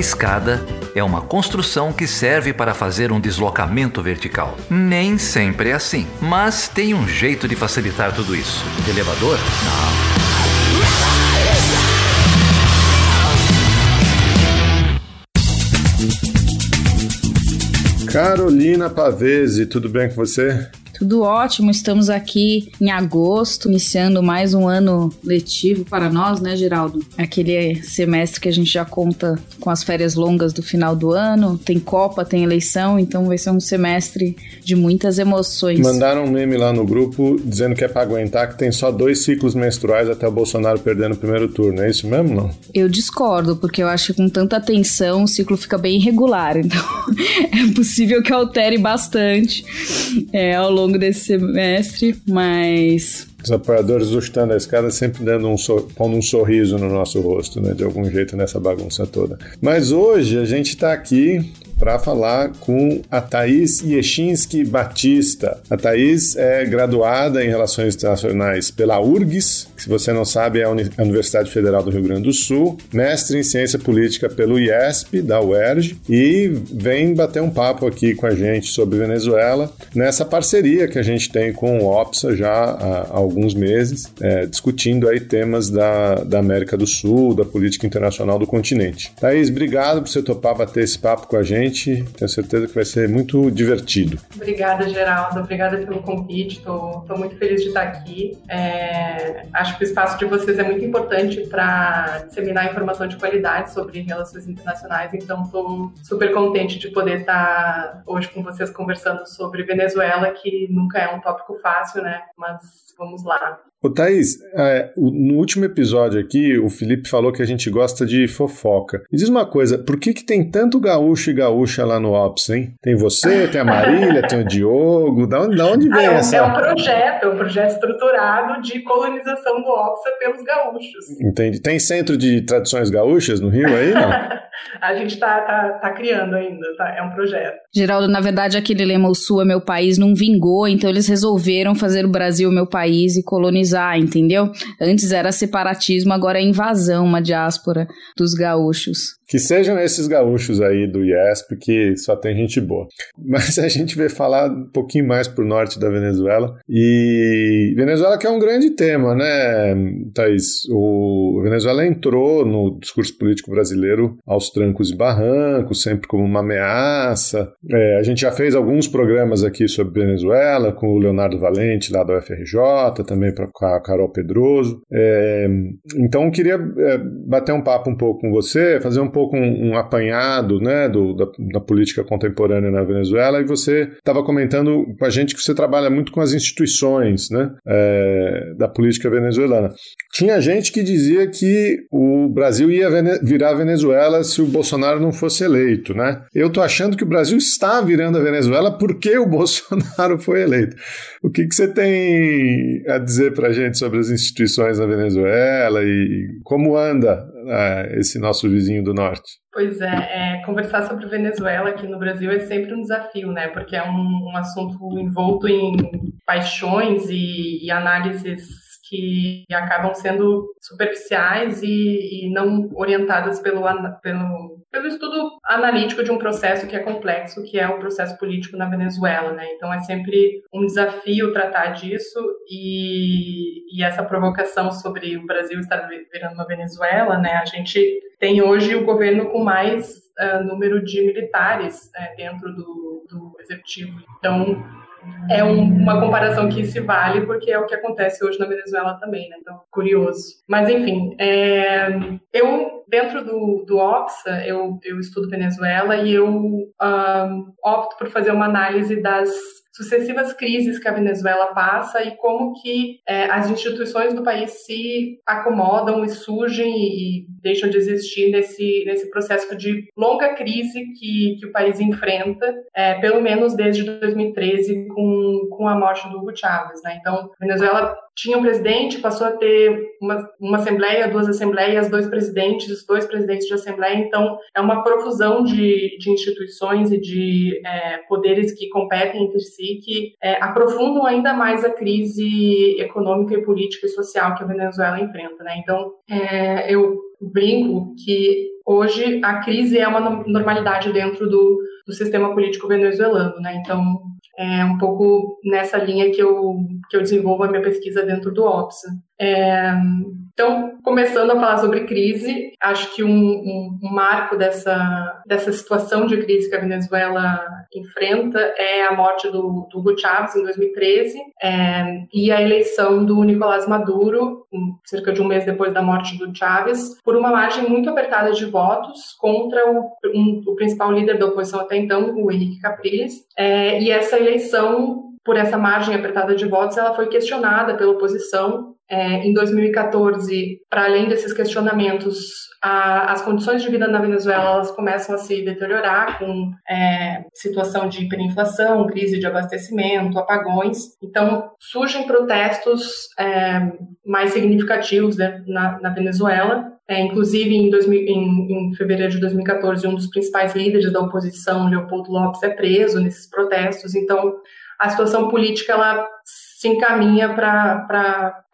escada é uma construção que serve para fazer um deslocamento vertical. Nem sempre é assim, mas tem um jeito de facilitar tudo isso. elevador? Não. Carolina Pavese, tudo bem com você? Tudo ótimo, estamos aqui em agosto, iniciando mais um ano letivo para nós, né, Geraldo? Aquele semestre que a gente já conta com as férias longas do final do ano, tem Copa, tem eleição, então vai ser um semestre de muitas emoções. Mandaram um meme lá no grupo dizendo que é para aguentar que tem só dois ciclos menstruais até o Bolsonaro perder no primeiro turno, é isso mesmo, não? Eu discordo, porque eu acho que com tanta tensão o ciclo fica bem irregular, então é possível que altere bastante é, ao longo longo desse semestre, mas os apoiadores do da Escada sempre dando um pondo um sorriso no nosso rosto, né? De algum jeito nessa bagunça toda. Mas hoje a gente está aqui para falar com a Thaís Yeshinsky Batista. A Thaís é graduada em Relações Internacionais pela URGS, que se você não sabe é a Universidade Federal do Rio Grande do Sul, mestre em Ciência Política pelo IESP, da UERJ, e vem bater um papo aqui com a gente sobre Venezuela, nessa parceria que a gente tem com o OPSA já há alguns meses, é, discutindo aí temas da, da América do Sul, da política internacional do continente. Thaís, obrigado por você topar bater esse papo com a gente gente. Tenho certeza que vai ser muito divertido. Obrigada, Geraldo. Obrigada pelo convite. Estou muito feliz de estar aqui. É, acho que o espaço de vocês é muito importante para disseminar informação de qualidade sobre relações internacionais. Então, estou super contente de poder estar hoje com vocês conversando sobre Venezuela, que nunca é um tópico fácil, né? Mas vamos lá. Ô Thaís, é, no último episódio aqui, o Felipe falou que a gente gosta de fofoca. Me diz uma coisa, por que, que tem tanto gaúcho e gaúcha lá no Ops, hein? Tem você, tem a Marília, tem o Diogo, da onde, da onde vem ah, é essa? É um projeto, é um projeto estruturado de colonização do Ops pelos gaúchos. Entendi. Tem centro de tradições gaúchas no Rio aí, não? a gente tá, tá, tá criando ainda, tá? é um projeto. Geraldo, na verdade, aquele lema O Sul é meu país não vingou, então eles resolveram fazer o Brasil meu país e colonizar colonizar, entendeu? Antes era separatismo, agora é invasão, uma diáspora dos gaúchos. Que sejam esses gaúchos aí do IESP, que só tem gente boa. Mas a gente vai falar um pouquinho mais pro norte da Venezuela. E Venezuela que é um grande tema, né, Thaís? O Venezuela entrou no discurso político brasileiro aos trancos e barrancos, sempre como uma ameaça. É, a gente já fez alguns programas aqui sobre Venezuela, com o Leonardo Valente, lá da UFRJ, também pra, com a Carol Pedroso. É, então, queria é, bater um papo um pouco com você, fazer um pouco pouco um, um apanhado né, do, da, da, política contemporânea na Venezuela e você estava comentando com a gente que você trabalha muito com as instituições né, é, da política venezuelana. Tinha gente que dizia que o Brasil ia virar Venezuela se o Bolsonaro não fosse eleito. Né? Eu estou achando que o Brasil está virando a Venezuela porque o Bolsonaro foi eleito. O que, que você tem a dizer para a gente sobre as instituições na Venezuela e como anda é, esse nosso vizinho do norte? Pois é, é, conversar sobre Venezuela aqui no Brasil é sempre um desafio, né? Porque é um, um assunto envolto em paixões e, e análises que acabam sendo superficiais e, e não orientadas pelo, pelo, pelo estudo analítico de um processo que é complexo, que é o processo político na Venezuela, né? Então é sempre um desafio tratar disso e, e essa provocação sobre o Brasil estar virando uma Venezuela, né? A gente tem hoje o governo com mais uh, número de militares uh, dentro do, do executivo. Então é um, uma comparação que se vale porque é o que acontece hoje na Venezuela também, né? Então, curioso. Mas, enfim, é, eu, dentro do, do OPSA, eu, eu estudo Venezuela e eu opto por fazer uma análise das sucessivas crises que a Venezuela passa e como que é, as instituições do país se acomodam e surgem e, deixam de existir nesse, nesse processo de longa crise que, que o país enfrenta, é, pelo menos desde 2013 com, com a morte do Hugo Chávez. Né? Então, a Venezuela tinha um presidente, passou a ter uma, uma assembleia, duas assembleias, dois presidentes, dois presidentes de assembleia, então é uma profusão de, de instituições e de é, poderes que competem entre si, que é, aprofundam ainda mais a crise econômica e política e social que a Venezuela enfrenta. Né? Então, é, eu brinco que hoje a crise é uma normalidade dentro do, do sistema político venezuelano, né? Então, é um pouco nessa linha que eu, que eu desenvolvo a minha pesquisa dentro do OPSA. É, então, começando a falar sobre crise, acho que um, um, um, marco dessa, dessa situação de crise que a Venezuela enfrenta é a morte do, do Hugo Chávez em 2013 é, e a eleição do Nicolás Maduro, cerca de um mês depois da morte do Chávez, por uma margem muito apertada de votos contra o, um, o principal líder da oposição até então, o Henrique Capriles. É, e essa eleição por essa margem apertada de votos, ela foi questionada pela oposição é, em 2014, para além desses questionamentos, a, as condições de vida na Venezuela elas começam a se deteriorar com é, situação de hiperinflação, crise de abastecimento, apagões. Então, surgem protestos é, mais significativos né, na, na, Venezuela. É, inclusive, em, 2000, em, em, fevereiro de 2014, um dos principais líderes da oposição, Leopoldo Lopes, é preso nesses protestos. Então, a situação política ela se encaminha para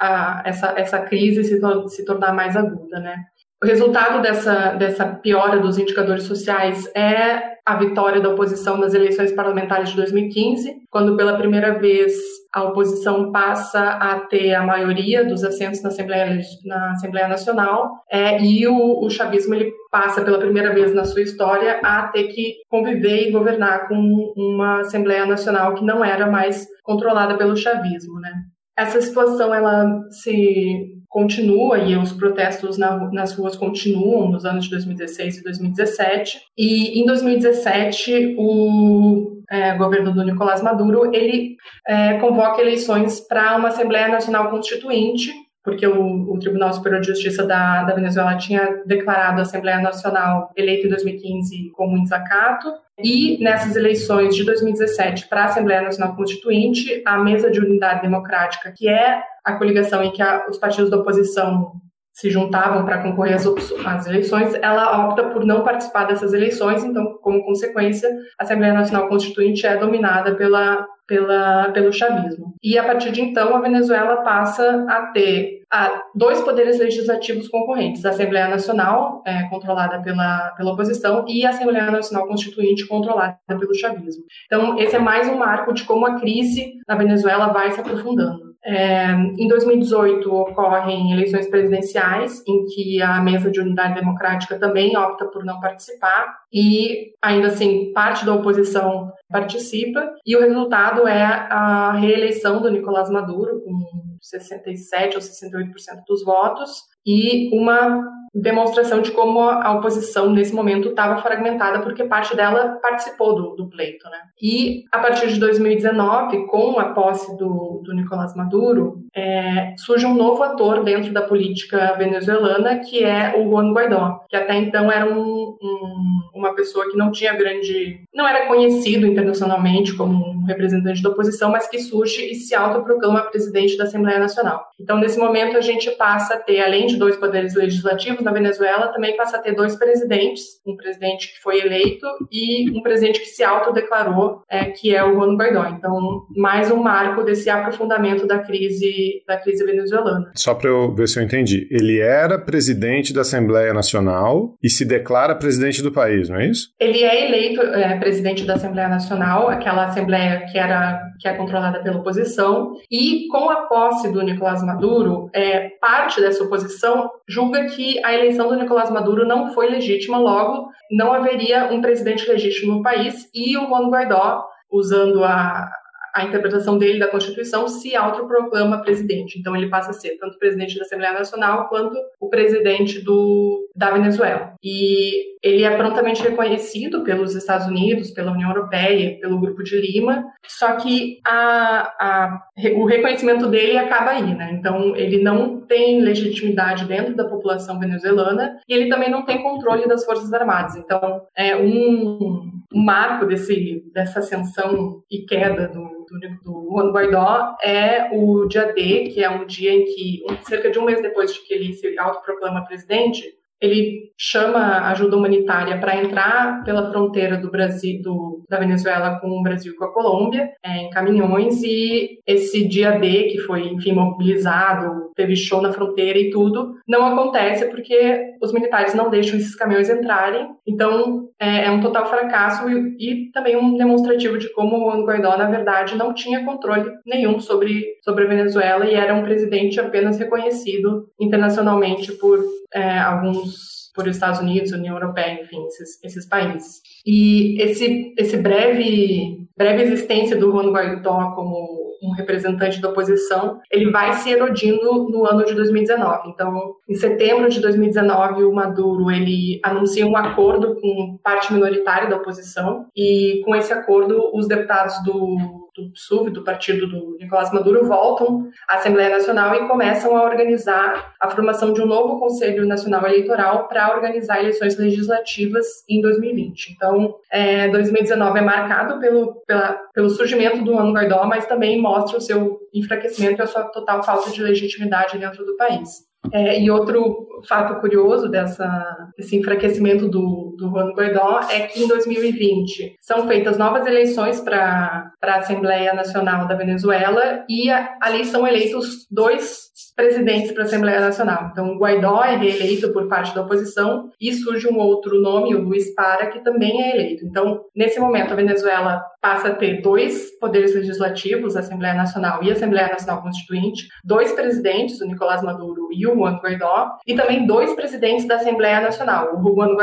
essa, essa crise se, se tornar mais aguda, né? O resultado dessa, dessa piora dos indicadores sociais é a vitória da oposição nas eleições parlamentares de 2015, quando pela primeira vez a oposição passa a ter a maioria dos assentos na Assembleia, na Assembleia Nacional, é, e o, o chavismo ele passa pela primeira vez na sua história a ter que conviver e governar com uma Assembleia Nacional que não era mais controlada pelo chavismo, né? Essa situação ela se continua e os protestos na, nas ruas continuam nos anos de 2016 e 2017. E em 2017 o é, governo do Nicolás Maduro ele é, convoca eleições para uma Assembleia Nacional Constituinte porque o, o, Tribunal Superior de Justiça da, da, Venezuela tinha declarado a Assembleia Nacional eleita em 2015 como um desacato. E nessas eleições de 2017 para a Assembleia Nacional Constituinte, a Mesa de Unidade Democrática, que é a coligação em que a, os partidos da oposição se juntavam para concorrer às, às, eleições, ela opta por não participar dessas eleições, então, como consequência, a Assembleia Nacional Constituinte é dominada pela, pela, pelo chavismo. E a partir de então, a Venezuela passa a ter a, dois poderes legislativos concorrentes: a Assembleia Nacional, é, controlada pela, pela oposição, e a Assembleia Nacional Constituinte, controlada pelo chavismo. Então, esse é mais um marco de como a crise na Venezuela vai se aprofundando. É, em 2018 ocorrem eleições presidenciais, em que a mesa de unidade democrática também opta por não participar, e ainda assim parte da oposição participa, e o resultado é a reeleição do Nicolás Maduro, com 67 ou 68% dos votos, e uma demonstração de como a oposição nesse momento estava fragmentada, porque parte dela participou do, do, pleito. Né? E a partir de 2019, com a posse do, do Nicolás Maduro, é, surge um novo ator dentro da política venezuelana, que é o Juan Guaidó, que até então era um, um, uma pessoa que não tinha grande. não era conhecido internacionalmente como um representante da oposição, mas que surge e se autoproclama presidente da Assembleia Nacional. Então, nesse momento, a gente passa a ter, além de dois poderes legislativos, na Venezuela também passa a ter dois presidentes, um presidente que foi eleito e um presidente que se autodeclarou, é, que é o Juan Guaidó. Então, mais um marco desse aprofundamento da crise da crise venezuelana. Só para eu ver se eu entendi, ele era presidente da Assembleia Nacional e se declara presidente do país, não é isso? Ele é eleito é, presidente da Assembleia Nacional, aquela assembleia que era que é controlada pela oposição, e com a posse do Nicolás Maduro, é, parte dessa oposição julga que a eleição do Nicolás Maduro não foi legítima, logo não haveria um presidente legítimo no país e o Juan Guaidó, usando a, a interpretação dele da Constituição, se autoproclama presidente. Então ele passa a ser tanto presidente da Assembleia Nacional quanto o presidente do, da Venezuela. E ele é prontamente reconhecido pelos Estados Unidos, pela União Europeia, pelo Grupo de Lima, só que a, a, o reconhecimento dele acaba aí, né? Então ele não tem legitimidade dentro da população venezuelana e ele também não tem controle das Forças Armadas. Então é um, um marco desse, dessa ascensão e queda do do, do Juan Guaidó é o dia D, que é um dia em que, cerca de um mês depois de que ele se autoproclama presidente, ele chama ajuda humanitária para entrar pela fronteira do Brasil, do, da Venezuela com o Brasil e com a Colômbia, é, em caminhões, e esse dia D, que foi, enfim, mobilizado, teve show na fronteira e tudo, não acontece porque os militares não deixam esses caminhões entrarem, então é, é um total fracasso e, e, também um demonstrativo de como o Guaidó, na verdade, não tinha controle nenhum sobre, sobre a Venezuela e era um presidente apenas reconhecido internacionalmente por é, alguns por Estados Unidos, União Europeia, enfim, esses, esses países. E esse, esse breve, breve existência do Juan Guaidó como um representante da oposição, ele vai se erodindo no ano de 2019. Então, em setembro de 2019, o Maduro ele anuncia um acordo com parte minoritária da oposição e com esse acordo os deputados do do PSUV, do partido do Nicolás Maduro, voltam à Assembleia Nacional e começam a organizar a formação de um novo Conselho Nacional Eleitoral para organizar eleições legislativas em 2020. Então, é, 2019 é marcado pelo, pela, pelo surgimento do Ano Guaidó, mas também mostra o seu enfraquecimento e a sua total falta de legitimidade dentro do país. É, e outro fato curioso dessa, desse enfraquecimento do, do Juan Guaidó é que em 2020 são feitas novas eleições para a Assembleia Nacional da Venezuela e a, ali são eleitos dois presidentes para a Assembleia Nacional. Então, o Guaidó é reeleito por parte da oposição e surge um outro nome, o Luiz Para, que também é eleito. Então, nesse momento, a Venezuela passa a ter dois poderes legislativos, a Assembleia Nacional e a Assembleia Nacional Constituinte, dois presidentes, o Nicolás Maduro e o Juan Guaidó, e também dois presidentes da Assembleia Nacional, o Juan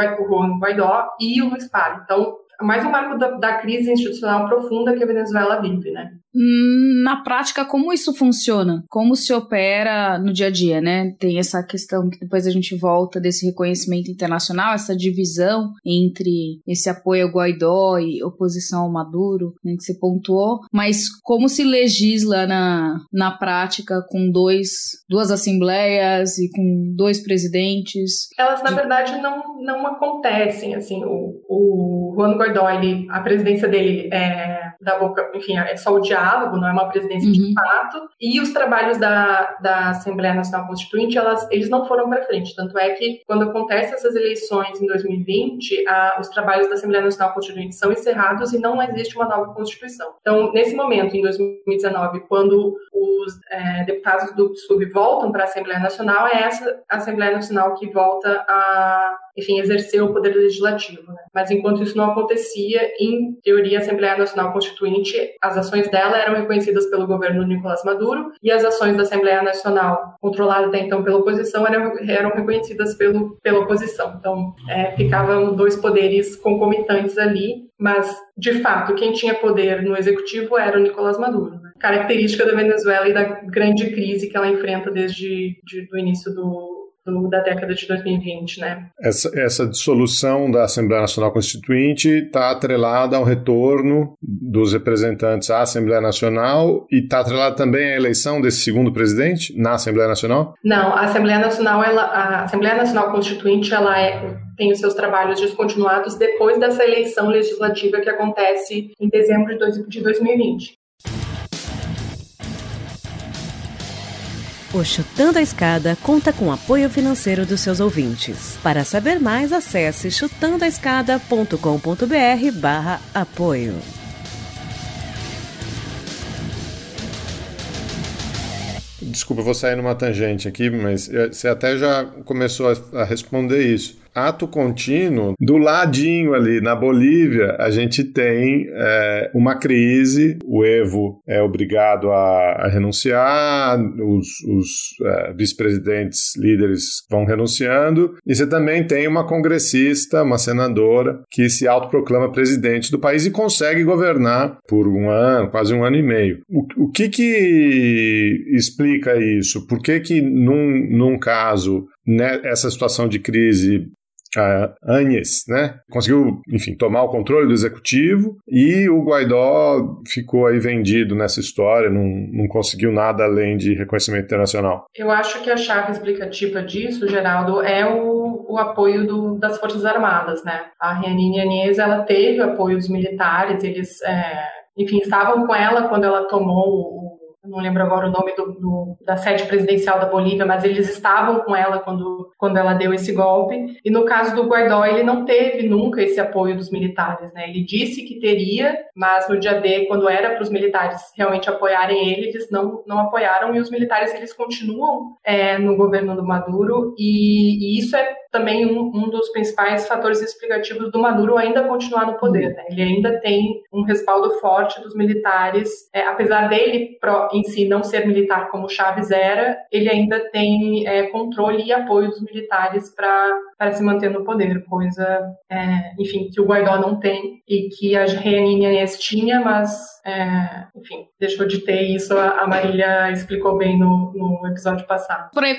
Guaidó e o Luiz Para. Então, mais um marco da, da, crise institucional profunda que a Venezuela vive, né? Na prática, como isso funciona? Como se opera no dia a dia, né? Tem essa questão que depois a gente volta desse reconhecimento internacional, essa divisão entre esse apoio ao Guaidó e oposição ao Maduro, né, que você pontuou, mas como se legisla na, na prática com dois, duas assembleias e com dois presidentes? Elas, na verdade, não, não acontecem, assim, o, o Juan Guaidó, ele, a presidência dele é da boca, enfim, é só o diálogo, não é uma presidência uhum. de fato, e os trabalhos da, da Assembleia Nacional Constituinte, elas, eles não foram para frente, tanto é que quando acontecem essas eleições em 2020, a, os trabalhos da Assembleia Nacional Constituinte são encerrados e não existe uma nova Constituição. Então, nesse momento, em 2019, quando os é, deputados do PSUB voltam para a Assembleia Nacional, é essa Assembleia Nacional que volta a enfim, exercer o poder legislativo. Né? Mas enquanto isso não acontecia, em teoria, a Assembleia Nacional Constituinte, as ações dela eram reconhecidas pelo governo Nicolás Maduro e as ações da Assembleia Nacional, controlada até então pela oposição, eram, eram reconhecidas pelo, pela oposição. Então, é, ficavam dois poderes concomitantes ali, mas, de fato, quem tinha poder no executivo era o Nicolás Maduro. Né? Característica da Venezuela e da grande crise que ela enfrenta desde o início do, do, da década de 2020, né? Essa, essa dissolução da Assembleia Nacional Constituinte está atrelada ao retorno dos representantes à Assembleia Nacional e está atrelada também à eleição desse segundo presidente na Assembleia Nacional? Não, a Assembleia Nacional, ela, a Assembleia Nacional Constituinte, ela é, tem os seus trabalhos descontinuados depois dessa eleição legislativa que acontece em dezembro de 2020. O Chutando a Escada conta com apoio financeiro dos seus ouvintes. Para saber mais, acesse chutandoaescada.com.br barra apoio. Desculpa, eu vou sair numa tangente aqui, mas eh, você até já começou a responder isso ato contínuo, do ladinho ali, na Bolívia, a gente tem é, uma crise, o Evo é obrigado a, a renunciar, os, os é, vice-presidentes líderes vão renunciando, e você também tem uma congressista, uma senadora, que se autoproclama presidente do país e consegue governar por um ano, quase um ano e meio. O, o que que explica isso? Por que que num, num caso né, essa situação de crise a Agnes, né? Conseguiu, enfim, tomar o controle do executivo e o Guaidó ficou aí vendido nessa história, não, não conseguiu nada além de reconhecimento internacional. Eu acho que a chave explicativa disso, Geraldo, é o, o apoio do, das Forças Armadas, né? A Renine Agnes, ela teve o apoio dos militares, eles... É enfim, estavam com ela quando ela tomou o não lembro agora o nome do, do, da sede presidencial da Bolívia, mas eles estavam com ela quando, quando ela deu esse golpe. E no caso do Guaidó, ele não teve nunca esse apoio dos militares, né? Ele disse que teria, mas no dia D, quando era para os militares realmente apoiarem ele, eles não, não apoiaram e os militares eles continuam é, no governo do Maduro e, e isso é também um, um, dos principais fatores explicativos do Maduro ainda continuar no poder. Né? Ele ainda tem um respaldo forte dos militares, é, apesar dele em si não ser militar como Chaves era, ele ainda tem é, controle e apoio dos militares para se manter no poder, coisa, é, enfim, que o Guaidó não tem e que a Reanine Inês tinha, mas, é, enfim, deixou de ter isso. A Marília explicou bem no, no episódio passado. Para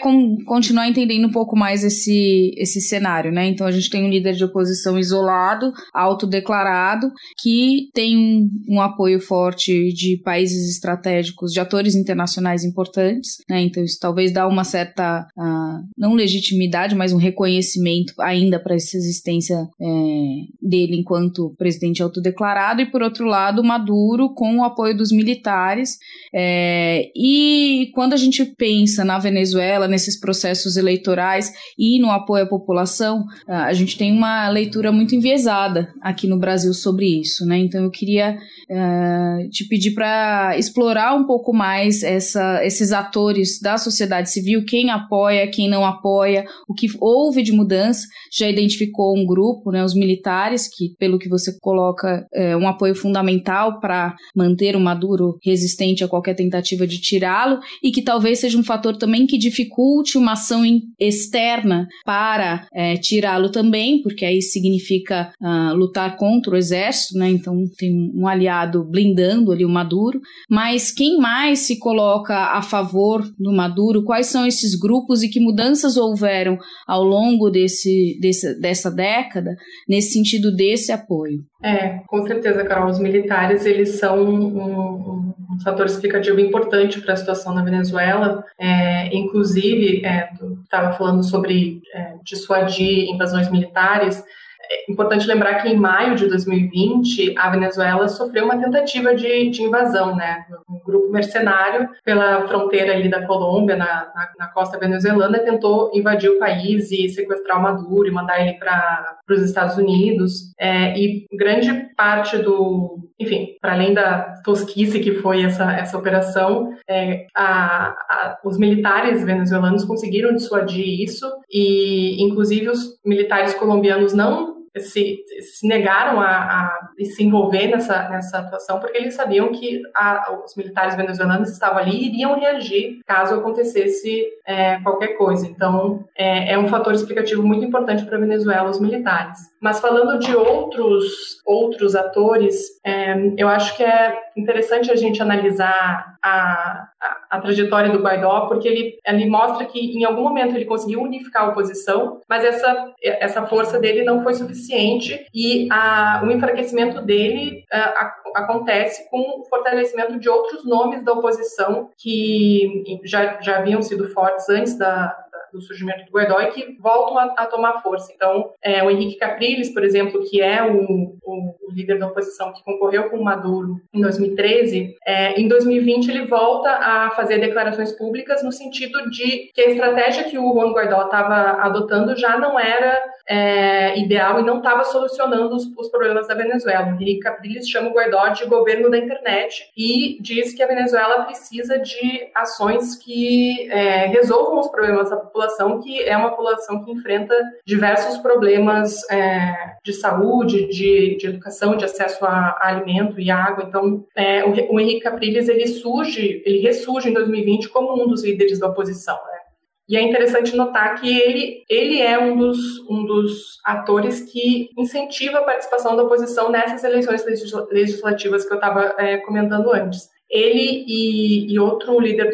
continuar entendendo um pouco mais esse esse cenário, né? Então a gente tem um líder de oposição isolado, autodeclarado, que tem um, um apoio forte de países estratégicos, de atores internacionais importantes, né? Então isso talvez dá uma certa, uh, não legitimidade, mas um reconhecimento ainda para essa existência é, dele enquanto presidente autodeclarado, e por outro lado, Maduro com o apoio dos militares. É, e quando a gente pensa na Venezuela, nesses processos eleitorais e no apoio população, ah, a gente tem uma leitura muito enviesada aqui no Brasil sobre isso, né? Então eu queria uh, te pedir para explorar um pouco mais essa, esses atores da sociedade civil, quem apoia, quem não apoia, o que houve de mudança. Já identificou um grupo, né? Os militares, que pelo que você coloca, é um apoio fundamental para manter o Maduro resistente a qualquer tentativa de tirá-lo e que talvez seja um fator também que dificulte uma ação externa para é, tirá-lo também, porque aí significa uh, lutar contra o exército, né? Então tem um aliado blindando ali o Maduro. Mas quem mais se coloca a favor do Maduro? Quais são esses grupos e que mudanças houveram ao longo desse, desse dessa década nesse sentido desse apoio? É, com certeza, Carol. Os militares eles são um, um, um fator explicativo importante para a situação na Venezuela. É, inclusive, estava é, falando sobre é, dissuadir invasões militares. É importante lembrar que em maio de 2020 a Venezuela sofreu uma tentativa de, de invasão, né? Um grupo mercenário pela fronteira ali da Colômbia, na, na, na costa venezuelana, tentou invadir o país e sequestrar o Maduro e mandar ele para os Estados Unidos. É, e grande parte do, enfim, para além da tosquice que foi essa, essa operação, é, a, a, os militares venezuelanos conseguiram dissuadir isso e, inclusive, os militares colombianos não se, se negaram a, a, se envolver nessa, nessa atuação porque eles sabiam que a, os militares venezuelanos estavam ali e iriam reagir caso acontecesse é, qualquer coisa. Então, é, é, um fator explicativo muito importante para a Venezuela, os militares. Mas falando de outros, outros atores, é, eu acho que é interessante a gente analisar a, a, a, trajetória do Guaidó, porque ele, ele mostra que em algum momento ele conseguiu unificar a oposição, mas essa, essa força dele não foi suficiente e a, o enfraquecimento dele a, acontece com o fortalecimento de outros nomes da oposição que já, já haviam sido fortes antes da, do surgimento do e que voltam a, a tomar força. Então, é, o Henrique Capriles, por exemplo, que é o, o, o, líder da oposição que concorreu com o Maduro em 2013, é, em 2020 ele volta a fazer declarações públicas no sentido de que a estratégia que o Juan Guaidó estava adotando já não era é, ideal e não estava solucionando os, os, problemas da Venezuela. Henrique Capriles chama o Guaidó de governo da internet e diz que a Venezuela precisa de ações que é, resolvam os problemas da população, que é uma população que enfrenta diversos problemas é, de saúde, de, de, educação, de acesso a, a alimento e água. Então, é, o, o Henrique Capriles ele surge, ele ressurge em 2020 como um dos líderes da oposição. Né? E é interessante notar que ele, ele é um dos, um dos atores que incentiva a participação da oposição nessas eleições legislativas que eu estava é, comentando antes. Ele e, e outro líder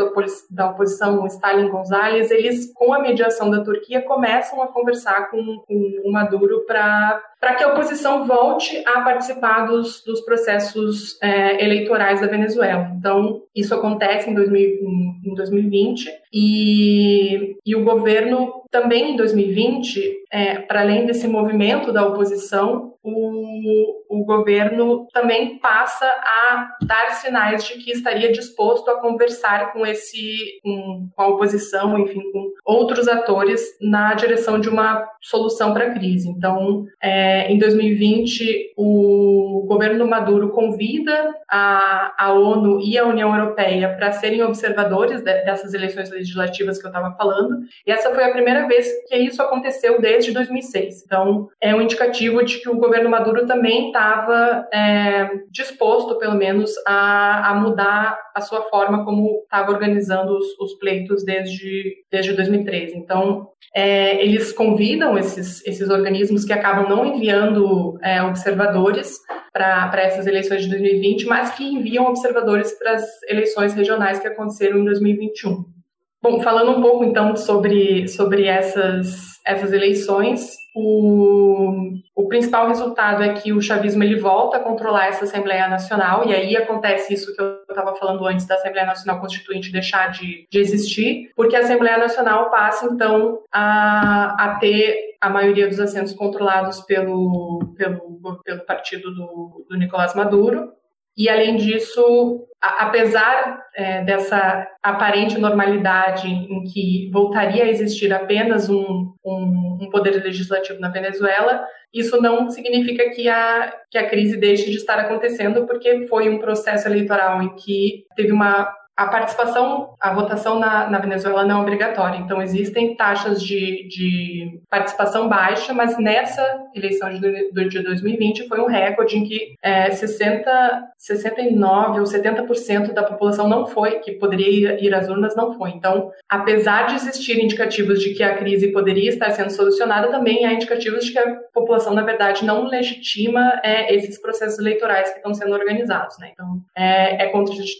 da oposição, Stalin Gonzalez, eles, com a mediação da Turquia, começam a conversar com, com o Maduro para que a oposição volte a participar dos, dos processos é, eleitorais da Venezuela. Então, isso acontece em, 2000, em, em 2020 e, e o governo também em 2020 é, para além desse movimento da oposição, o, o governo também passa a dar sinais de que estaria disposto a conversar com esse com, a oposição, enfim, com outros atores na direção de uma solução para a crise. Então, é, em 2020, o governo Maduro convida a, a ONU e a União Europeia para serem observadores de, dessas eleições legislativas que eu estava falando, e essa foi a primeira vez que isso aconteceu desde 2006. Então, é um indicativo de que o governo Maduro também estava é, disposto, pelo menos, a, a, mudar a sua forma como estava organizando os, os, pleitos desde, desde 2013. Então, é, eles convidam esses, esses organismos que acabam não enviando é, observadores para essas eleições de 2020, mas que enviam observadores para as eleições regionais que aconteceram em 2021. Bom, falando um pouco então sobre, sobre essas, essas eleições, o, o principal resultado é que o chavismo ele volta a controlar essa Assembleia Nacional, e aí acontece isso que eu estava falando antes da Assembleia Nacional Constituinte deixar de, de existir, porque a Assembleia Nacional passa então a, a ter a maioria dos assentos controlados pelo, pelo, pelo partido do, do Nicolás Maduro, e, além disso, a, apesar é, dessa aparente normalidade em que voltaria a existir apenas um, um, um, poder legislativo na Venezuela, isso não significa que a, que a crise deixe de estar acontecendo, porque foi um processo eleitoral em que teve uma a participação, a votação na, na, Venezuela não é obrigatória. Então, existem taxas de, de participação baixa, mas nessa eleição de, de 2020 foi um recorde em que é, 60, 69 ou 70% da população não foi, que poderia ir, ir às urnas, não foi. Então, apesar de existir indicativos de que a crise poderia estar sendo solucionada, também há indicativos de que a população, na verdade, não legitima é, esses processos eleitorais que estão sendo organizados. Né? Então, é, é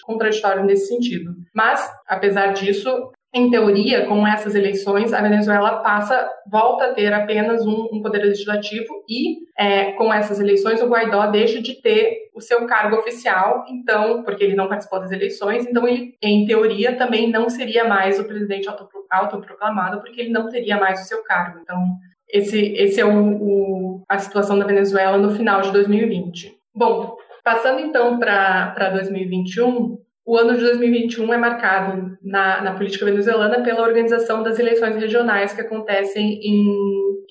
contraditório nesse sentido sentido. Mas, apesar disso, em teoria, com essas eleições, a Venezuela passa, volta a ter apenas um, um poder legislativo e, é, com essas eleições, o Guaidó deixa de ter o seu cargo oficial, então, porque ele não participou das eleições, então ele, em teoria, também não seria mais o presidente autoproclamado, porque ele não teria mais o seu cargo. Então, esse, esse é o, o, a situação da Venezuela no final de 2020. Bom, passando então para 2021, o ano de 2021 é marcado na, na, política venezuelana pela organização das eleições regionais que acontecem em,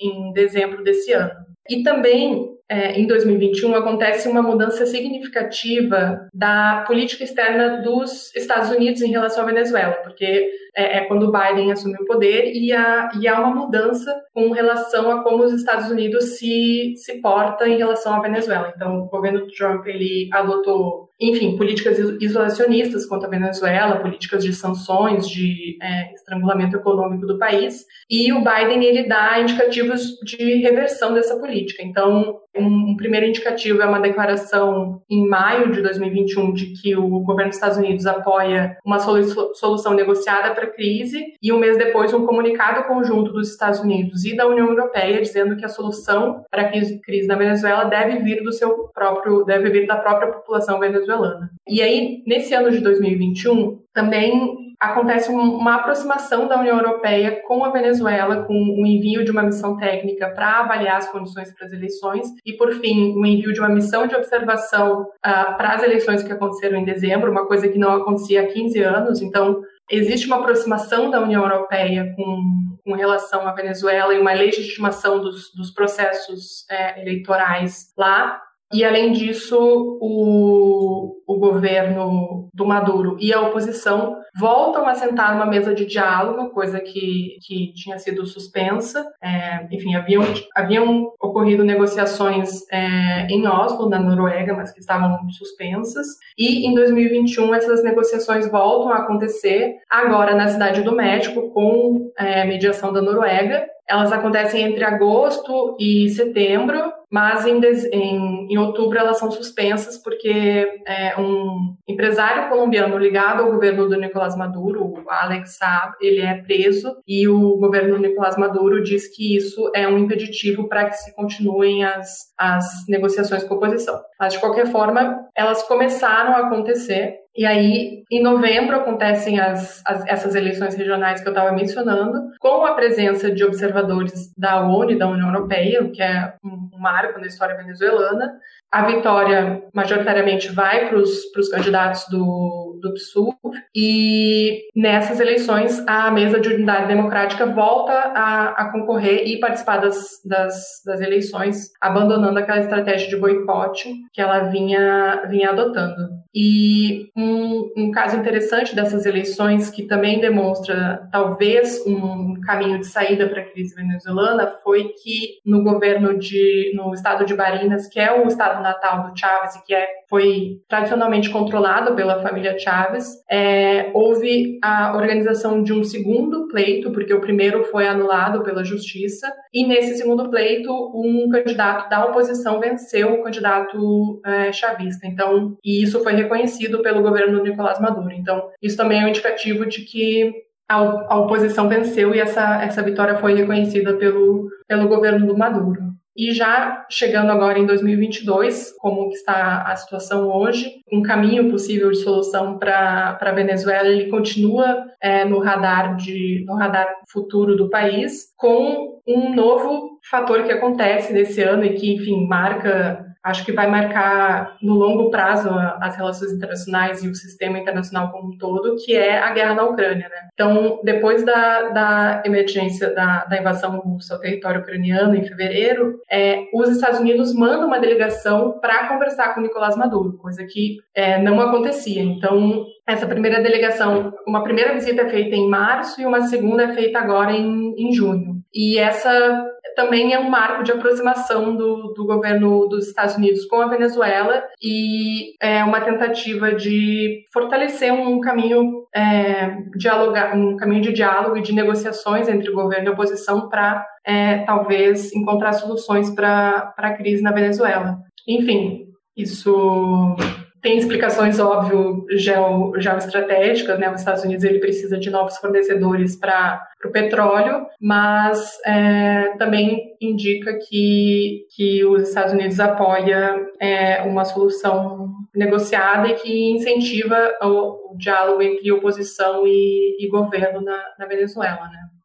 em dezembro desse ano. E também, é, em 2021, acontece uma mudança significativa da política externa dos Estados Unidos em relação à Venezuela, porque é, é quando o Biden assumiu o poder e há, e há uma mudança com relação a como os Estados Unidos se, se em relação à Venezuela. Então, o governo Trump ele adotou enfim, políticas isolacionistas contra a Venezuela, políticas de sanções, de é, estrangulamento econômico do país, e o Biden ele dá indicativos de reversão dessa política. Então, um, primeiro indicativo é uma declaração em maio de 2021 de que o governo dos Estados Unidos apoia uma solu solução negociada para a crise, e um mês depois um comunicado conjunto dos Estados Unidos e da União Europeia dizendo que a solução para a crise, crise na Venezuela deve vir do seu próprio, deve vir da própria população venezuelana. E aí, nesse ano de 2021, também acontece uma aproximação da União Europeia com a Venezuela, com o envio de uma missão técnica para avaliar as condições para as eleições e, por fim, o envio de uma missão de observação uh, para as eleições que aconteceram em dezembro, uma coisa que não acontecia há 15 anos. Então, existe uma aproximação da União Europeia com, com relação à Venezuela e uma legitimação dos, dos processos é, eleitorais lá. E, além disso, o, o governo do Maduro e a oposição voltam a sentar numa mesa de diálogo, coisa que, que tinha sido suspensa. É, enfim, haviam, haviam ocorrido negociações é, em Oslo, na Noruega, mas que estavam suspensas. E em 2021 essas negociações voltam a acontecer, agora na Cidade do México, com é, mediação da Noruega. Elas acontecem entre agosto e setembro, mas em, em, em outubro elas são suspensas porque é, um empresário colombiano ligado ao governo do Nicolás Maduro, o Alex Saab, ele é preso e o governo do Nicolás Maduro diz que isso é um impeditivo para que se continuem as, as negociações com a oposição. Mas, de qualquer forma, elas começaram a acontecer E aí, em novembro, acontecem as, as essas eleições regionais que eu estava mencionando, com a presença de observadores da ONU e da União Europeia, que é um marco na história venezuelana. A vitória, majoritariamente, vai para os candidatos do, do PSUV, e nessas eleições a Mesa de Unidade Democrática volta a, a concorrer e participar das, das, das, eleições, abandonando aquela estratégia de boicote que ela vinha, vinha adotando. E um, um caso interessante dessas eleições, que também demonstra talvez um caminho de saída para a crise venezuelana, foi que no governo de, no estado de Barinas, que é o estado natal do Chávez e que é, foi tradicionalmente controlado pela família Chávez, é, houve a organização de um segundo pleito, porque o primeiro foi anulado pela justiça, e nesse segundo pleito, um candidato da oposição venceu o candidato é, chavista. Então, e isso foi reconhecido pelo governo do Nicolás Maduro. Então, isso também é um indicativo de que a, oposição venceu e essa, essa vitória foi reconhecida pelo, pelo governo do Maduro. E já chegando agora em 2022, como está a situação hoje, um caminho possível de solução para a Venezuela, ele continua é, no radar de no radar futuro do país, com um novo fator que acontece nesse ano e que, enfim, marca acho que vai marcar no longo prazo as relações internacionais e o sistema internacional como um todo, que é a guerra na Ucrânia. Né? Então, depois da, da emergência da, da invasão russa ao território ucraniano em fevereiro, é, os Estados Unidos mandam uma delegação para conversar com Nicolás Maduro, coisa que é, não acontecia. Então, essa primeira delegação, uma primeira visita é feita em março e uma segunda é feita agora em, em junho. E essa também é um marco de aproximação do, do governo dos Estados Unidos com a Venezuela e é uma tentativa de fortalecer um caminho é, dialogar, um caminho de diálogo e de negociações entre governo e oposição para é, talvez encontrar soluções para a crise na Venezuela. Enfim, isso tem explicações, óbvio, geo, geoestratégicas, né? Os Estados Unidos ele precisa de novos fornecedores para o petróleo, mas é, também indica que, que os Estados Unidos apoia é, uma solução negociada e que incentiva o, o diálogo entre oposição e, e governo na, na Venezuela, né?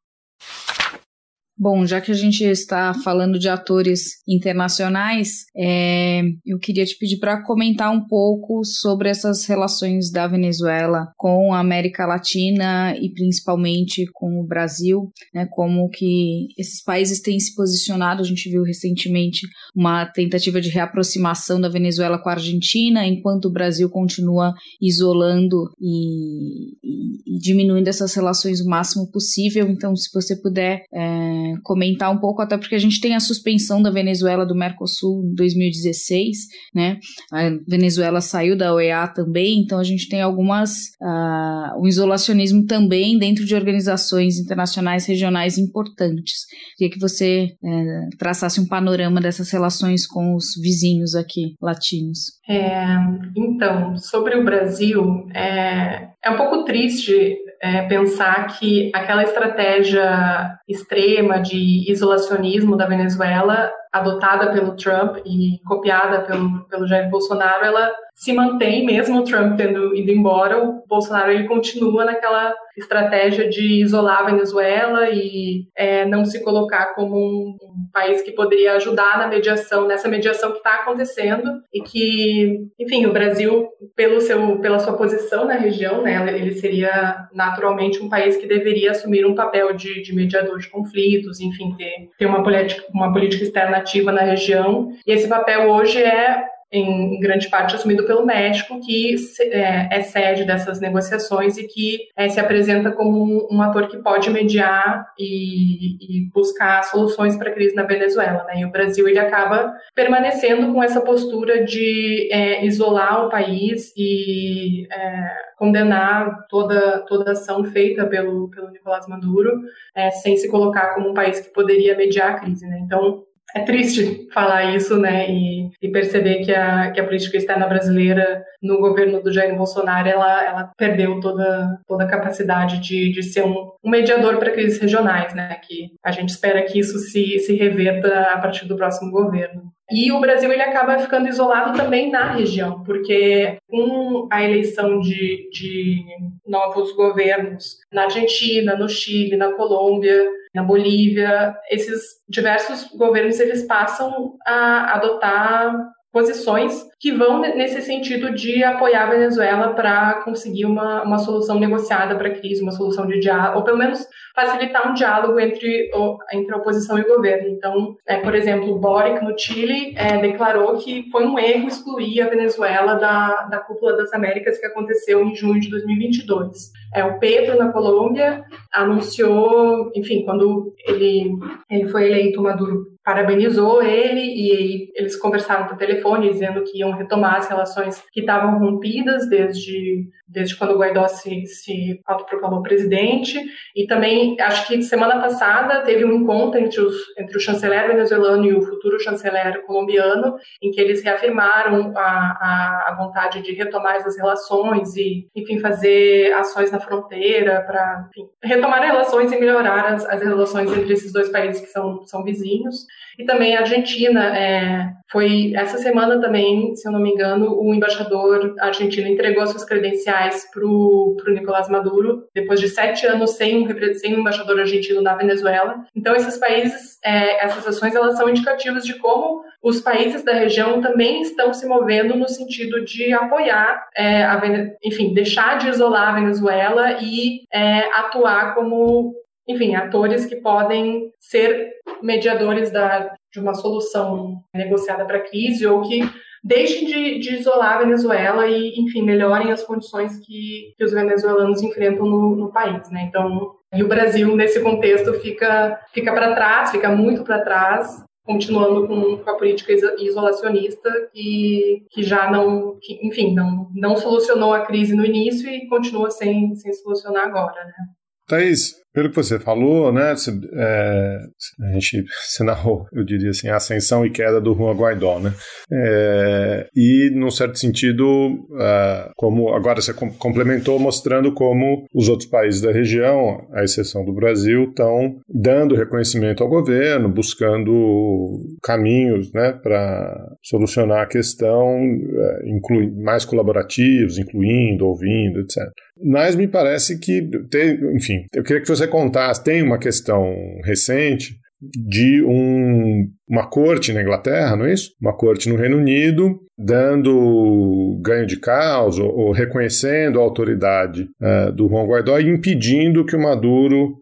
Bom, já que a gente está falando de atores internacionais, é, eu queria te pedir para comentar um pouco sobre essas relações da Venezuela com a América Latina e principalmente com o Brasil, né, como que esses países têm se posicionado. A gente viu recentemente uma tentativa de reaproximação da Venezuela com a Argentina, enquanto o Brasil continua isolando e, e, e diminuindo essas relações o máximo possível. Então, se você puder é, comentar um pouco, até porque a gente tem a suspensão da Venezuela do Mercosul em 2016, né? A Venezuela saiu da OEA também, então a gente tem algumas. Uh, um isolacionismo também dentro de organizações internacionais regionais importantes. Queria que você uh, traçasse um panorama dessas relações com os vizinhos aqui latinos. É, então, sobre o Brasil, é, é um pouco triste é, pensar que aquela estratégia extrema de isolacionismo da Venezuela, adotada pelo Trump e copiada pelo, pelo Jair Bolsonaro, ela se mantém, mesmo o Trump tendo ido embora, o Bolsonaro ele continua naquela estratégia de isolar a Venezuela e é, não se colocar como um, um, país que poderia ajudar na mediação, nessa mediação que está acontecendo e que, enfim, o Brasil, pelo seu, pela sua posição na região, né, ele seria naturalmente um país que deveria assumir um papel de, de mediador de conflitos, enfim, ter, ter uma, política, uma política externa ativa na região. E esse papel hoje é em grande parte assumido pelo México, que é, é sede dessas negociações e que é, se apresenta como um, ator que pode mediar e, e buscar soluções para a crise na Venezuela. Né? E o Brasil ele acaba permanecendo com essa postura de é, isolar o país e é, condenar toda, toda ação feita pelo, pelo Nicolás Maduro, é, sem se colocar como um país que poderia mediar a crise. Né? Então, é triste falar isso, né, e, e, perceber que a, que a política externa brasileira no governo do Jair Bolsonaro, ela, ela perdeu toda, toda a capacidade de, de ser um, um mediador para crises regionais, né, que a gente espera que isso se, se reverta a partir do próximo governo. E o Brasil ele acaba ficando isolado também na região, porque com a eleição de, de novos governos na Argentina, no Chile, na Colômbia, na Bolívia, esses diversos governos eles passam a adotar posições que vão nesse sentido de apoiar a Venezuela para conseguir uma, uma solução negociada para a crise, uma solução de diálogo, ou pelo menos facilitar um diálogo entre, entre a oposição e o governo. Então, é, por exemplo, Boric, no Chile, é, declarou que foi um erro excluir a Venezuela da, da Cúpula das Américas que aconteceu em junho de 2022. É, o Pedro, na Colômbia, anunciou, enfim, quando ele, ele foi eleito, Maduro parabenizou ele e eles conversaram por telefone dizendo que iam retomar as relações que estavam rompidas desde, desde quando o Guaidó se, se autoproclamou presidente. E também, acho que semana passada teve um encontro entre, os, entre o chanceler venezuelano e o futuro chanceler colombiano, em que eles reafirmaram a, a, a vontade de retomar essas relações e, enfim, fazer ações na fronteira para retomar relações e melhorar as, as relações entre esses dois países que são, são vizinhos. E também a Argentina, é, foi essa semana também, se eu não me engano, o embaixador argentino entregou suas credenciais para o Nicolás Maduro, depois de sete anos sem um, sem um embaixador argentino na Venezuela. Então, esses países, é, essas ações, elas são indicativas de como os países da região também estão se movendo no sentido de apoiar, é, a, enfim, deixar de isolar a Venezuela e é, atuar como enfim, atores que podem ser mediadores da, de uma solução negociada para a crise ou que deixem de, de, isolar a Venezuela e, enfim, melhorem as condições que, que os venezuelanos enfrentam no, no, país, né? Então, e o Brasil, nesse contexto, fica, fica para trás, fica muito para trás, continuando com, com, a política isolacionista que, que já não, que, enfim, não, não solucionou a crise no início e continua sem, sem solucionar agora, né? Thaís, pelo que você falou, né, você, é, a gente se narrou, eu diria assim, a ascensão e queda do Juan Guaidó, né, é, e num certo sentido, é, como agora você complementou mostrando como os outros países da região, à exceção do Brasil, estão dando reconhecimento ao governo, buscando caminhos, né, para solucionar a questão, é, mais colaborativos, incluindo, ouvindo, etc. Mas me parece que, tem, enfim, eu queria que você contasse, tem uma questão recente de um, uma corte na Inglaterra, não é isso? Uma corte no Reino Unido dando ganho de causa ou, ou reconhecendo a autoridade uh, do Juan Guaidó e impedindo que o Maduro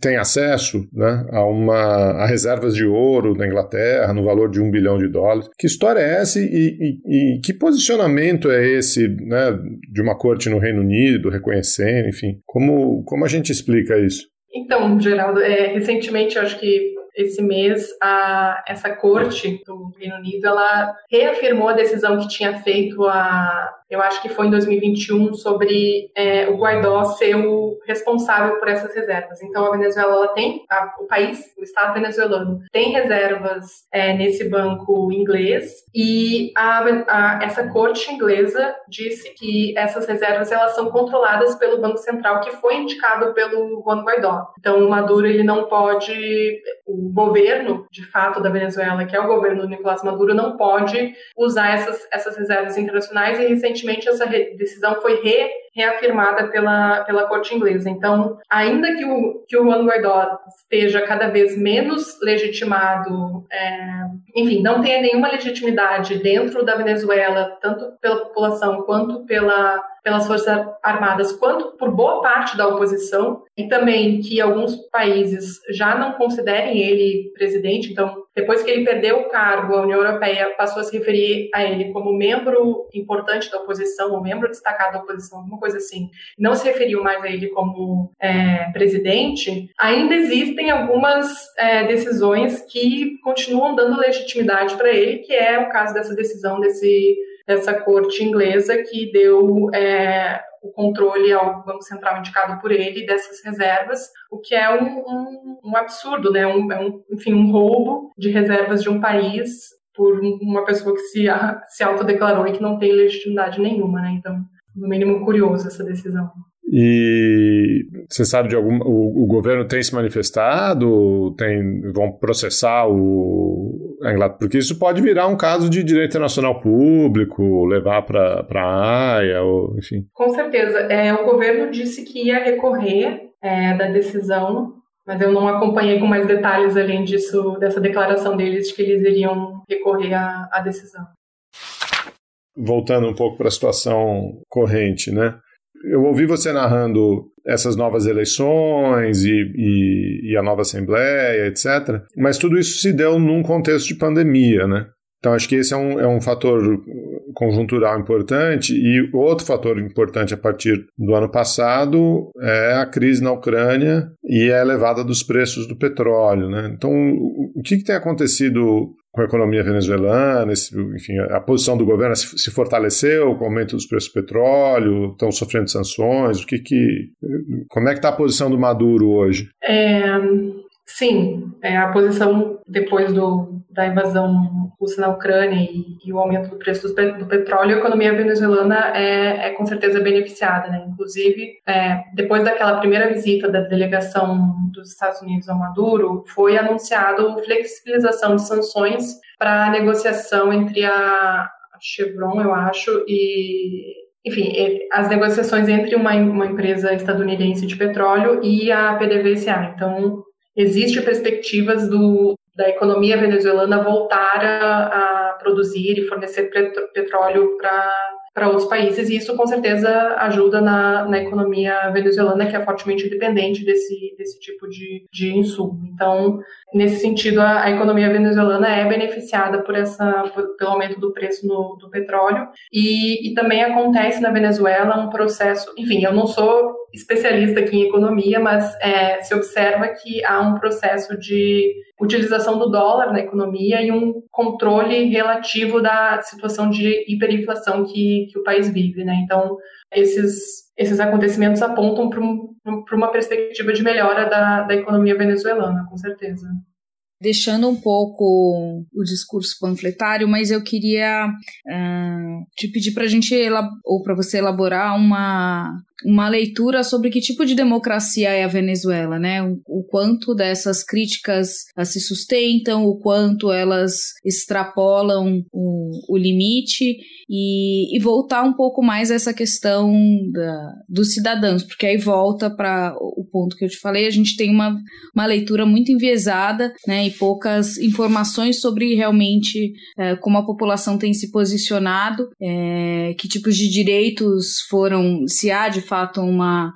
tem acesso né, a, uma, a reservas de ouro na Inglaterra no valor de um bilhão de dólares. Que história é essa e, e, e que posicionamento é esse né, de uma corte no Reino Unido reconhecendo, enfim? Como, como a gente explica isso? Então, Geraldo, é, recentemente, acho que esse mês, a, essa corte do Reino Unido, ela reafirmou a decisão que tinha feito a, eu acho que foi em 2021, sobre é, o Guaidó ser o responsável por essas reservas. Então, a Venezuela ela tem, a, o país, o Estado venezuelano, tem reservas é, nesse banco inglês e a, a, essa corte inglesa disse que essas reservas elas são controladas pelo Banco Central, que foi indicado pelo Juan Guaidó. Então, o Maduro ele não pode, o governo, de fato, da Venezuela, que é o governo do Nicolás Maduro, não pode usar essas, essas reservas internacionais e recentemente recentemente essa decisão foi re reafirmada pela, pela corte inglesa. Então, ainda que o, que o Juan Guaidó esteja cada vez menos legitimado, é, enfim, não tenha nenhuma legitimidade dentro da Venezuela, tanto pela população quanto pela pelas Forças Armadas quanto por boa parte da oposição, e também que alguns países já não considerem ele presidente. Então, depois que ele perdeu o cargo, a União Europeia passou a se referir a ele como membro importante da oposição, ou membro destacado da oposição, alguma coisa assim. Não se referiu mais a ele como é, presidente. Ainda existem algumas é, decisões que continuam dando legitimidade para ele, que é o caso dessa decisão desse dessa corte inglesa que deu é, o controle ao Banco Central indicado por ele dessas reservas, o que é um, um, um absurdo, né? Um, é um, enfim, um roubo de reservas de um país por uma pessoa que se, se autodeclarou e que não tem legitimidade nenhuma, né? Então, no mínimo curioso essa decisão. E você sabe de algum. O, o, governo tem se manifestado? Tem, vão processar o, a Inglaterra, porque isso pode virar um caso de direito internacional público, levar para a AIA, ou, enfim. Com certeza. É, o governo disse que ia recorrer é, da decisão, mas eu não acompanhei com mais detalhes além disso, dessa declaração deles de que eles iriam recorrer à, à decisão. Voltando um pouco para a situação corrente, né? Eu ouvi você narrando essas novas eleições e, e, e, a nova Assembleia, etc. Mas tudo isso se deu num contexto de pandemia, né? Então acho que esse é um, é um fator conjuntural importante e outro fator importante a partir do ano passado é a crise na Ucrânia e a elevada dos preços do petróleo, né? Então o que, que tem acontecido com a economia venezuelana, esse, enfim, a posição do governo se fortaleceu com o aumento dos preços do petróleo, estão sofrendo sanções, o que que, como é que está a posição do Maduro hoje? É, sim, é, a posição depois do, da invasão russa na Ucrânia e, e o aumento do preço do, do, petróleo, a economia venezuelana é, é com certeza beneficiada, né? Inclusive, é, depois daquela primeira visita da delegação dos Estados Unidos ao Maduro, foi anunciado flexibilização de sanções para negociação entre a Chevron, eu acho, e enfim, as negociações entre uma, uma empresa estadunidense de petróleo e a PDVSA. Então, existe perspectivas do, da economia venezuelana voltar a, a produzir e fornecer petróleo para para outros países, e isso com certeza ajuda na, na economia venezuelana, que é fortemente dependente desse, desse tipo de, de insumo. Então, nesse sentido, a, a economia venezuelana é beneficiada por essa, por, pelo aumento do preço no, do petróleo, e, e também acontece na Venezuela um processo, enfim, eu não sou especialista aqui em economia, mas é, se observa que há um processo de utilização do dólar na economia e um controle relativo da situação de hiperinflação que, que o país vive. Né? Então, esses, esses acontecimentos apontam para um, uma perspectiva de melhora da, da economia venezuelana, com certeza deixando um pouco o discurso panfletário, mas eu queria uh, te pedir para a gente ou para você elaborar uma uma leitura sobre que tipo de democracia é a Venezuela, né? O, quanto dessas críticas se sustentam, o quanto elas extrapolam o, o limite e, e, voltar um pouco mais a essa questão da, dos cidadãos, porque aí volta para o ponto que eu te falei, a gente tem uma, uma leitura muito enviesada, né? E poucas informações sobre realmente uh, como a população tem se posicionado, é, que tipos de direitos foram, se há de fato uma,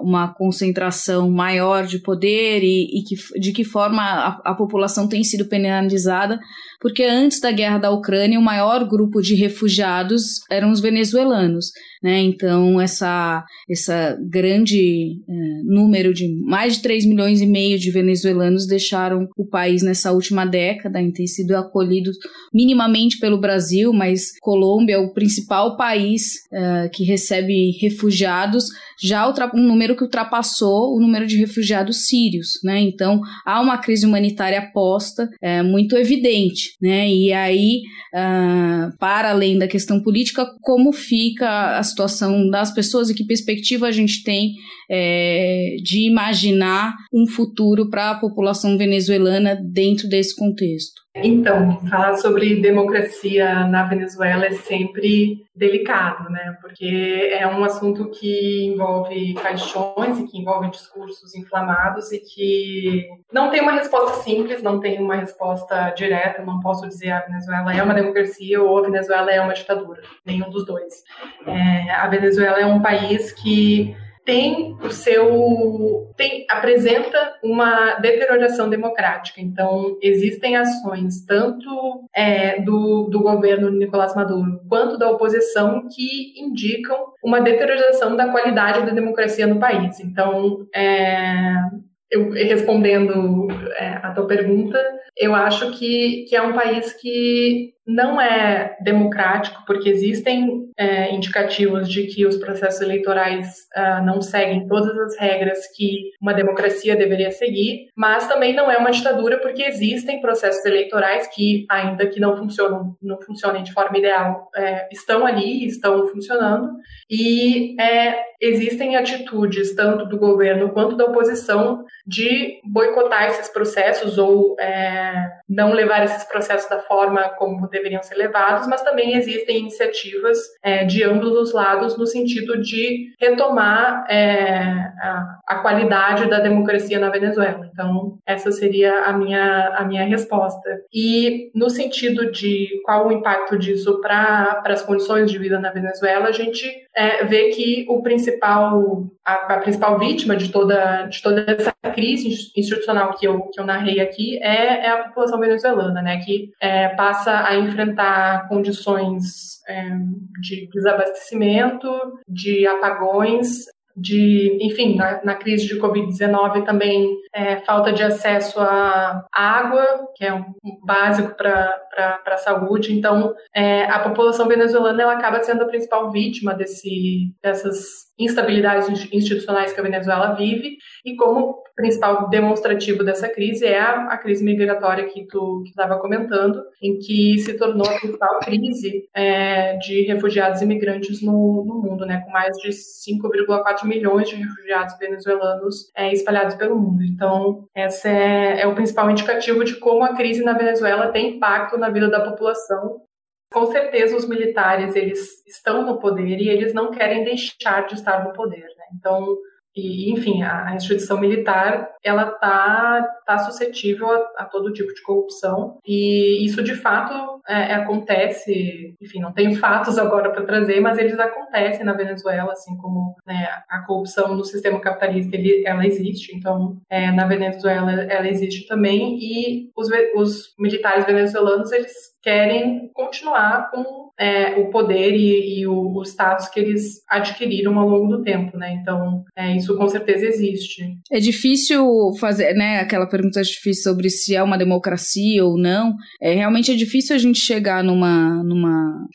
uma concentração maior de poder e, e que, de que forma a, a população tem sido penalizada, porque antes da guerra da Ucrânia, o maior grupo de refugiados eram os venezuelanos. Né? Então, essa, essa grande é, número de mais de 3 milhões e meio de venezuelanos deixaram o país nessa última década, em ter sido acolhidos minimamente pelo Brasil, mas Colômbia é o principal país é, que recebe refugiados, já um número que ultrapassou o número de refugiados sírios. Né? Então, há uma crise humanitária posta é, muito evidente. Né? E aí, uh, para além da questão política, como fica a situação das pessoas e que perspectiva a gente tem é, de imaginar um futuro para a população venezuelana dentro desse contexto? Então, falar sobre democracia na Venezuela é sempre delicado, né? Porque é um assunto que envolve paixões e que envolve discursos inflamados e que não tem uma resposta simples, não tem uma resposta direta. Não posso dizer a Venezuela é uma democracia ou a Venezuela é uma ditadura. Nenhum dos dois. É, a Venezuela é um país que tem o seu tem, apresenta uma deterioração democrática. Então existem ações tanto é, do, do governo Nicolás Maduro quanto da oposição que indicam uma deterioração da qualidade da democracia no país. Então é, eu, respondendo é, a tua pergunta, eu acho que, que é um país que não é democrático, porque existem é, indicativos de que os processos eleitorais uh, não seguem todas as regras que uma democracia deveria seguir, mas também não é uma ditadura, porque existem processos eleitorais que, ainda que não funcionam, não funcionem de forma ideal, é, estão ali, estão funcionando, e é, existem atitudes tanto do governo quanto da oposição de boicotar esses processos ou é, não levar esses processos da forma como deveriam ser levados, mas também existem iniciativas é, de ambos os lados no sentido de retomar é, a, a, qualidade da democracia na Venezuela. Então, essa seria a minha, a minha resposta. E no sentido de qual o impacto disso para as condições de vida na Venezuela, a gente é, que o principal, a, a, principal vítima de toda, de toda essa crise institucional que eu, que eu narrei aqui é, é a população venezuelana, né, que é, passa a enfrentar condições é, de desabastecimento, de apagões, de, enfim, na, na crise de Covid-19 também é, falta de acesso à água, que é um, básico para a saúde. Então, é, a população venezuelana ela acaba sendo a principal vítima desse, dessas instabilidades institucionais que a Venezuela vive e como principal demonstrativo dessa crise é a, a crise migratória que tu estava comentando, em que se tornou a principal crise é, de refugiados e imigrantes no, no, mundo, né, com mais de 5,4 milhões de refugiados venezuelanos é, espalhados pelo mundo. Então, esse é, é o principal indicativo de como a crise na Venezuela tem impacto na vida da população com certeza os militares eles estão no poder e eles não querem deixar de estar no poder. Né? Então, e, enfim, a, a, instituição militar ela tá, tá suscetível a, a, todo tipo de corrupção e isso de fato é, acontece. Enfim, não tenho fatos agora para trazer, mas eles acontecem na Venezuela, assim como né, a corrupção no sistema capitalista ele, ela existe. Então, é, na Venezuela ela existe também e os, os militares venezuelanos eles querem continuar com é, o poder e, e o, o, status que eles adquiriram ao longo do tempo, né? Então, é, isso com certeza existe. É difícil fazer, né? Aquela pergunta difícil sobre se é uma democracia ou não. É realmente é difícil a gente chegar numa, numa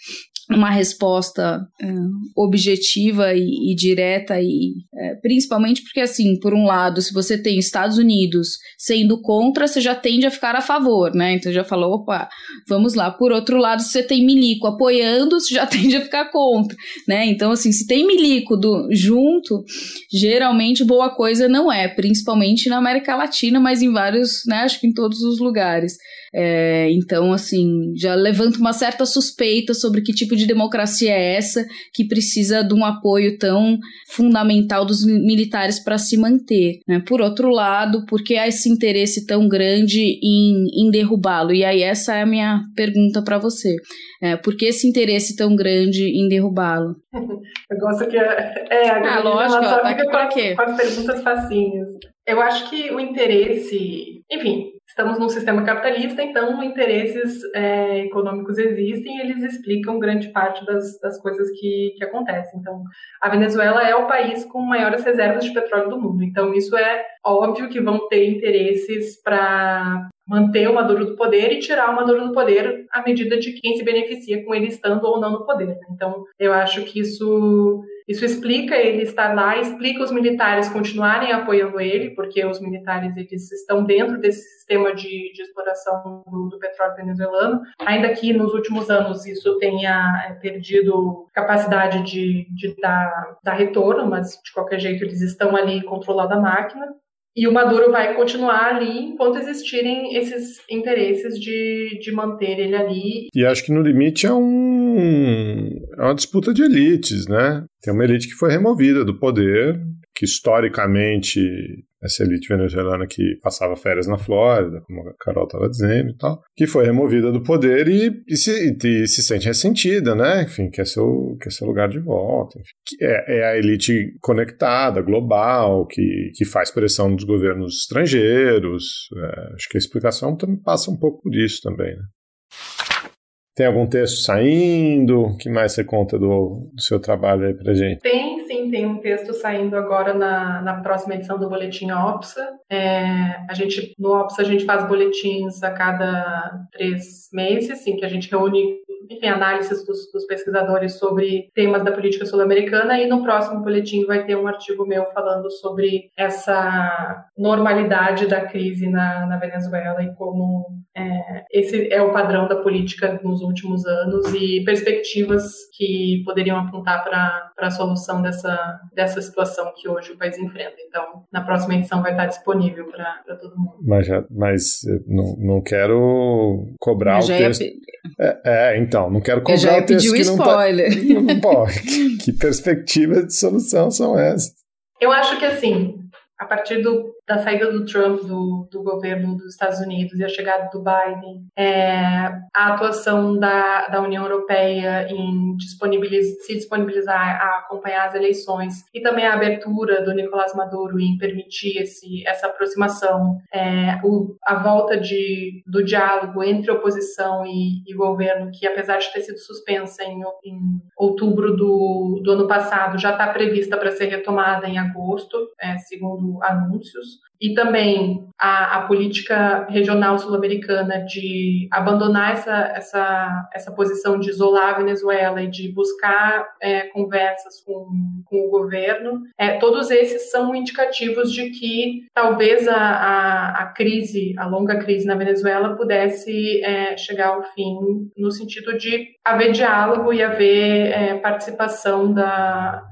uma resposta é, objetiva e, e, direta e é, principalmente porque assim por um lado se você tem Estados Unidos sendo contra você já tende a ficar a favor né? Então já falou opa vamos lá. Por outro lado se você tem milico apoiando você já tende a ficar contra né? Então assim se tem milico do, junto geralmente boa coisa não é principalmente na América Latina mas em vários né acho que em todos os lugares é, então, assim, já levanta uma certa suspeita sobre que tipo de democracia é essa que precisa de um apoio tão fundamental dos militares para se manter. Né? Por outro lado, por que há esse interesse tão grande em, em derrubá-lo? E aí, essa é a minha pergunta para você. É, por que esse interesse tão grande em derrubá-lo? Eu gosto que. É, é a ah, lógico, ela tá aqui com, quê? com as perguntas facinhas. Eu acho que o interesse, enfim, estamos num sistema capitalista, então interesses é, econômicos existem e eles explicam grande parte das, das coisas que, que acontecem. Então, a Venezuela é o país com maiores reservas de petróleo do mundo. Então, isso é óbvio que vão ter interesses para manter o Maduro do poder e tirar o Maduro do poder à medida de quem se beneficia com ele estando ou não no poder. Então, eu acho que isso isso explica ele estar lá, explica os militares continuarem apoiando ele, porque os militares eles estão dentro desse sistema de, de exploração do, do, petróleo venezuelano, ainda que nos últimos anos isso tenha é, perdido capacidade de, de dar, dar retorno, mas de qualquer jeito eles estão ali controlando a máquina. E o Maduro vai continuar ali enquanto existirem esses interesses de, de manter ele ali. E acho que no limite é, um, é uma disputa de elites, né? Tem uma elite que foi removida do poder, que historicamente essa elite venezuelana que passava férias na Flórida, como a Carol estava dizendo e tal, que foi removida do poder e, e, se, e, se, sente ressentida, né? Enfim, quer seu, quer seu lugar de volta. É, é, a elite conectada, global, que, que faz pressão dos governos estrangeiros. É, acho que a explicação também passa um pouco por isso também, né? Tem algum texto saindo? O que mais você conta do, do seu trabalho aí pra gente? Tem, sim, tem um texto saindo agora na, na próxima edição do Boletim OPSA. É, a gente, no OPSA a gente faz boletins a cada três meses, assim, que a gente reúne enfim, análises dos, dos, pesquisadores sobre temas da política sul-americana e no próximo boletim vai ter um artigo meu falando sobre essa normalidade da crise na, na Venezuela e como é, esse é o padrão da política nos últimos anos e perspectivas que poderiam apontar para a solução dessa, dessa situação que hoje o país enfrenta. Então, na próxima edição vai estar disponível para todo mundo. Mas, já, mas não, não quero cobrar o texto. É, é, então, não quero cobrar já o texto que não spoiler. tá... Pode. que, que perspectivas de solução são essas? Eu acho que assim, a partir do, da saída do Trump do, do, governo dos Estados Unidos e a chegada do Biden, é, a atuação da, da União Europeia em disponibiliz, se disponibilizar a acompanhar as eleições e também a abertura do Nicolás Maduro em permitir esse, essa aproximação, é, o, a volta de, do diálogo entre oposição e, e, governo, que apesar de ter sido suspensa em, em outubro do, do ano passado, já está prevista para ser retomada em agosto, é, segundo anúncios, e também a, a política regional sul-americana de abandonar essa, essa, essa posição de isolar a Venezuela e de buscar é, conversas com, com o governo, é, todos esses são indicativos de que talvez a, a, a crise, a longa crise na Venezuela, pudesse é, chegar ao fim no sentido de haver diálogo e haver é, participação da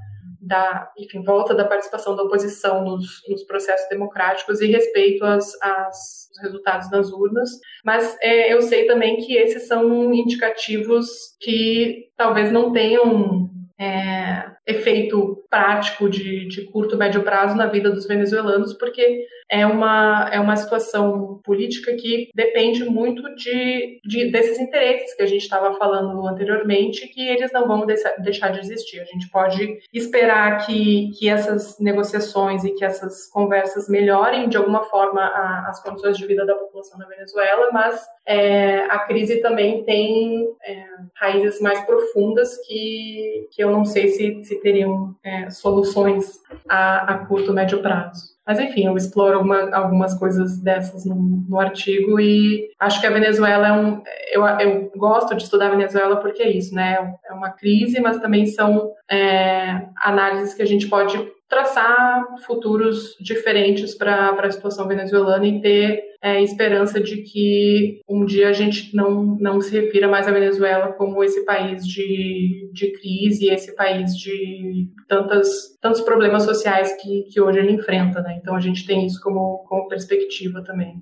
da, enfim, volta da participação da oposição nos, nos processos democráticos e respeito às, às resultados das urnas. Mas é, eu sei também que esses são indicativos que talvez não tenham é, efeito prático de, de curto, médio prazo na vida dos venezuelanos, porque é uma, é uma situação política que depende muito de, de desses interesses que a gente estava falando anteriormente, que eles não vão deixar de existir. A gente pode esperar que, que essas negociações e que essas conversas melhorem de alguma forma a, as condições de vida da população da Venezuela, mas é, a crise também tem é, raízes mais profundas que, que eu não sei se, se teriam é, soluções a, a curto, médio prazo. Mas enfim, eu exploro uma, algumas coisas dessas no, no, artigo e acho que a Venezuela é um. Eu, eu gosto de estudar a Venezuela porque é isso, né? É uma crise, mas também são é, análises que a gente pode traçar futuros diferentes para a situação venezuelana e ter é, esperança de que um dia a gente não, não se refira mais à Venezuela como esse país de, de crise, esse país de tantas, tantos problemas sociais que, que hoje ele enfrenta. Né? Então a gente tem isso como, como perspectiva também.